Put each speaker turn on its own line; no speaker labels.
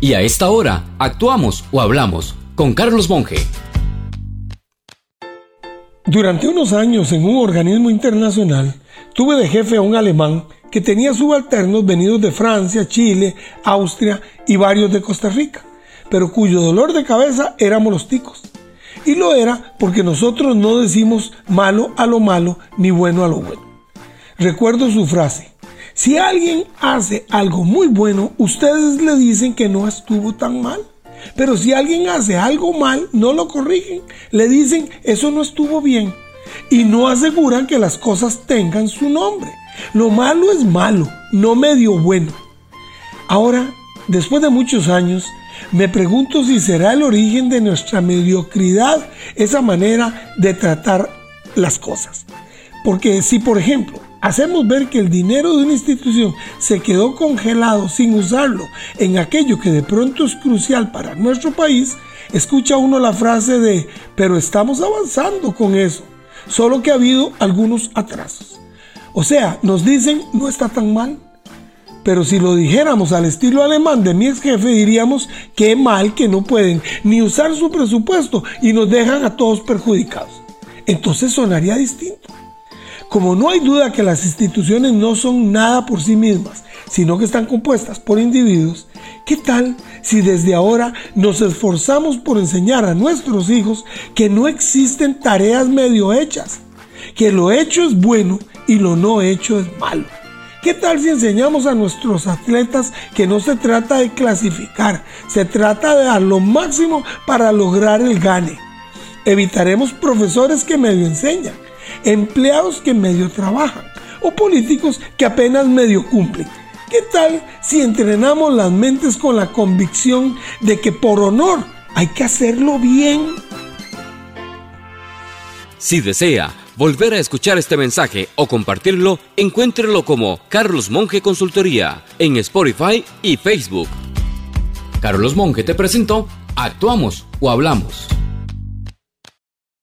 Y a esta hora, actuamos o hablamos con Carlos Monge.
Durante unos años en un organismo internacional, tuve de jefe a un alemán que tenía subalternos venidos de Francia, Chile, Austria y varios de Costa Rica, pero cuyo dolor de cabeza éramos los ticos. Y lo era porque nosotros no decimos malo a lo malo ni bueno a lo bueno. Recuerdo su frase, si alguien hace algo muy bueno, ustedes le dicen que no estuvo tan mal. Pero si alguien hace algo mal, no lo corrigen. Le dicen, eso no estuvo bien. Y no aseguran que las cosas tengan su nombre. Lo malo es malo, no medio bueno. Ahora, después de muchos años, me pregunto si será el origen de nuestra mediocridad esa manera de tratar las cosas. Porque si, por ejemplo, hacemos ver que el dinero de una institución se quedó congelado sin usarlo en aquello que de pronto es crucial para nuestro país, escucha uno la frase de, pero estamos avanzando con eso, solo que ha habido algunos atrasos. O sea, nos dicen, no está tan mal. Pero si lo dijéramos al estilo alemán de mi ex jefe, diríamos, qué mal que no pueden ni usar su presupuesto y nos dejan a todos perjudicados. Entonces sonaría distinto. Como no hay duda que las instituciones no son nada por sí mismas, sino que están compuestas por individuos, ¿qué tal si desde ahora nos esforzamos por enseñar a nuestros hijos que no existen tareas medio hechas, que lo hecho es bueno y lo no hecho es malo? ¿Qué tal si enseñamos a nuestros atletas que no se trata de clasificar, se trata de dar lo máximo para lograr el gane? Evitaremos profesores que medio enseñan empleados que medio trabajan o políticos que apenas medio cumplen. ¿Qué tal si entrenamos las mentes con la convicción de que por honor hay que hacerlo bien?
Si desea volver a escuchar este mensaje o compartirlo, encuéntrelo como Carlos Monge Consultoría en Spotify y Facebook. Carlos Monge te presentó Actuamos o Hablamos.